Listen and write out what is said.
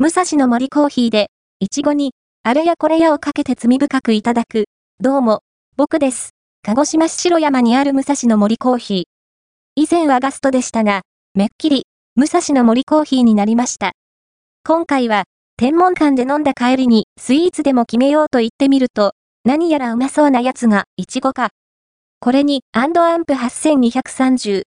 武蔵の森コーヒーで、いちごに、あれやこれやをかけて罪深くいただく。どうも、僕です。鹿児島市白山にある武蔵の森コーヒー。以前はガストでしたが、めっきり、武蔵の森コーヒーになりました。今回は、天文館で飲んだ帰りにスイーツでも決めようと言ってみると、何やらうまそうなやつが、いちごか。これに、アンドアンプ8230、